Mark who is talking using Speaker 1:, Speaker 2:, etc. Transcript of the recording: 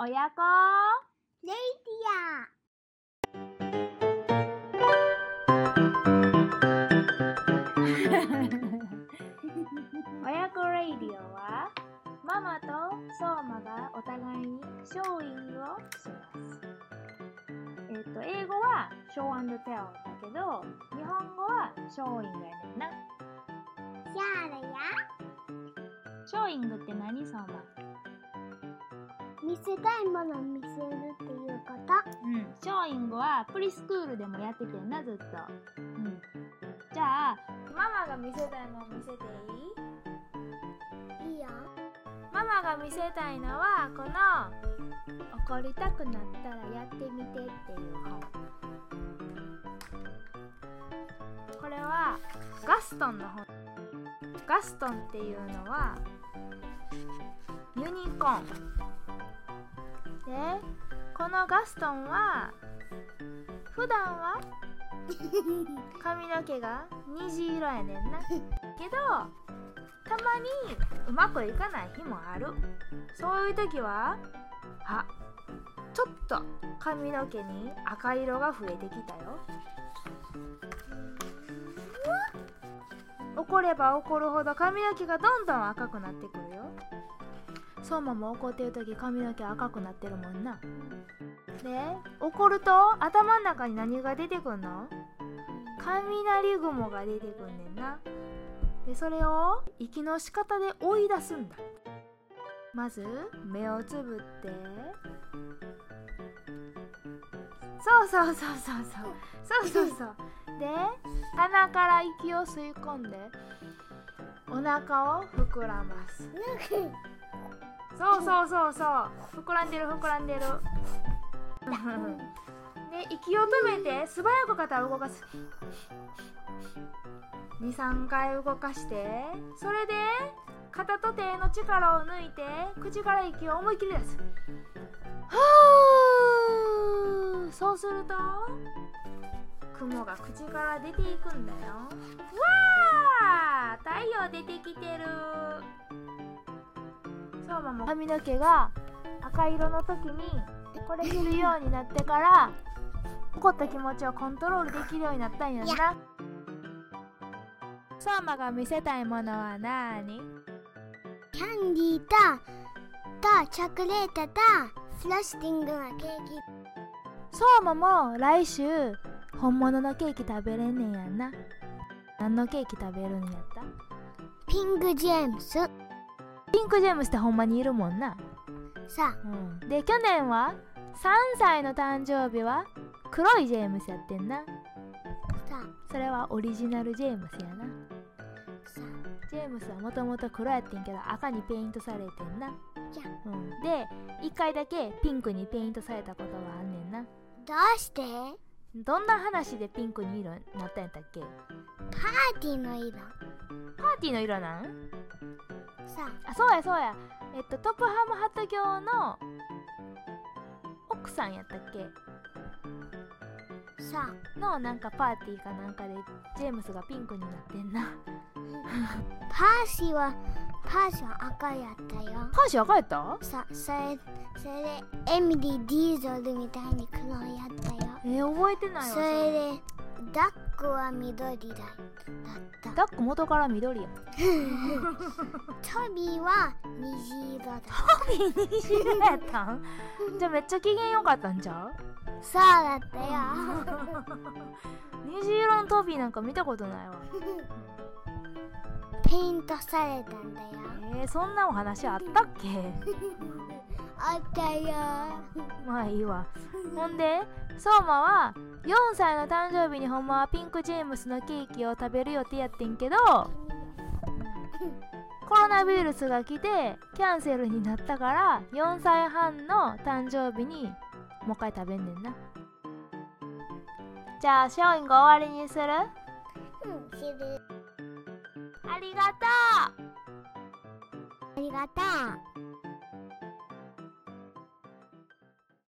Speaker 1: 親子
Speaker 2: レイデ
Speaker 1: 親子レイディオはママとソーマがお互いにショーィングをします。えっ、と、英語はショーテルだけど、日本語はショーイングやねんな。
Speaker 2: ィア。やーらや。
Speaker 1: ショーイングって何？ソーマ
Speaker 2: 見せたいものを見せるっていうこと。
Speaker 1: うん、ショーイングはプリスクールでもやっててんなずっと、うん、じゃあママが見せたいもの見せていい？
Speaker 2: いいよ。
Speaker 1: ママが見せたいのはこの「怒りたくなったらやってみて」っていう本。これはガストンの本。ガストンっていうのはユニコーンでこのガストンは普段は髪の毛が虹色やねんな。けどたまにうまくいかない日もある。そういう時はあちょっと髪の毛に赤色が増えてきたよ。怒れば怒るほど髪の毛がどんどん赤くなってくる。よソーマも怒ってる時髪の毛赤くなってるもんな。で怒ると頭の中に何が出てくんの？雷雲が出てくんねんな。でそれを息の仕方で追い出すんだ。まず目をつぶって。そうそうそうそうそう。そうそうそう。で鼻から息を吸い込んで。お腹を膨らます。そうそうそうそう。膨らんでる膨らんでる。で息を止めて素早く肩を動かす。23回動かしてそれで肩と手の力を抜いて口から息を思いっきり出す。はー。そうすると雲が口から出ていくんだよ。わー。出てきてる。そうマも髪の毛が赤色の時にこれするようになってから怒った気持ちをコントロールできるようになったんやんな相馬が見せたいものはなーに？
Speaker 2: キャンディーと、とチョコレートとフロスティングのケーキ。
Speaker 1: 相馬も来週本物のケーキ食べれんねんやんな。何のケーキ食べるんやった？
Speaker 2: ピンクジェームス。
Speaker 1: ピンクジェームスってほんまにいるもんな。
Speaker 2: さ
Speaker 1: うん。で去年は3歳の誕生日は黒いジェームスやってんな。
Speaker 2: あ、さ
Speaker 1: それはオリジナルジェームスやな。
Speaker 2: あ、さ
Speaker 1: ジェームスはもともと黒やってんけど赤にペイントされてんな、
Speaker 2: あ。じゃあ、
Speaker 1: うん、で1回だけピンクにペイントされたことがあんねんな。
Speaker 2: どうして？
Speaker 1: どんな話でピンクに色になったんやったっけ？
Speaker 2: パーティーの色。
Speaker 1: パーティーの色なん？
Speaker 2: さ
Speaker 1: あそうやそうやえっとトップハムハット教の奥さんやったっけ？
Speaker 2: あ、さ
Speaker 1: のなんかパーティーかなんかでジェームスがピンクになってんな
Speaker 2: あ。パーシーは、パーシーは赤やったよ。
Speaker 1: パーシー赤やった？
Speaker 2: さ、それ、それで、エミリー・ディーゾルみたいに黒やったよ。
Speaker 1: えー、覚えてないわ
Speaker 2: それで、ダックは緑だだった。
Speaker 1: ダック元から緑や
Speaker 2: トビーは虹色だ。
Speaker 1: 虹色やったん？じゃあめっちゃ機嫌良かったんちゃう？
Speaker 2: そうだったよ。
Speaker 1: 虹色のトビーなんか見たことないわ
Speaker 2: ペイントされたんだよ。
Speaker 1: えー、そんなお話あったっけ？
Speaker 2: あったよ。
Speaker 1: まあいいわほんで相馬は4歳の誕生日にほんまはピンクジェームスのケーキを食べる予定やってんけど コロナウイルスが来てキャンセルになったから4歳半の誕生日にもう一回食べんねんなじゃあショーイング終わりにする？
Speaker 2: うん、知る。
Speaker 1: ありがとう
Speaker 2: ありがとう。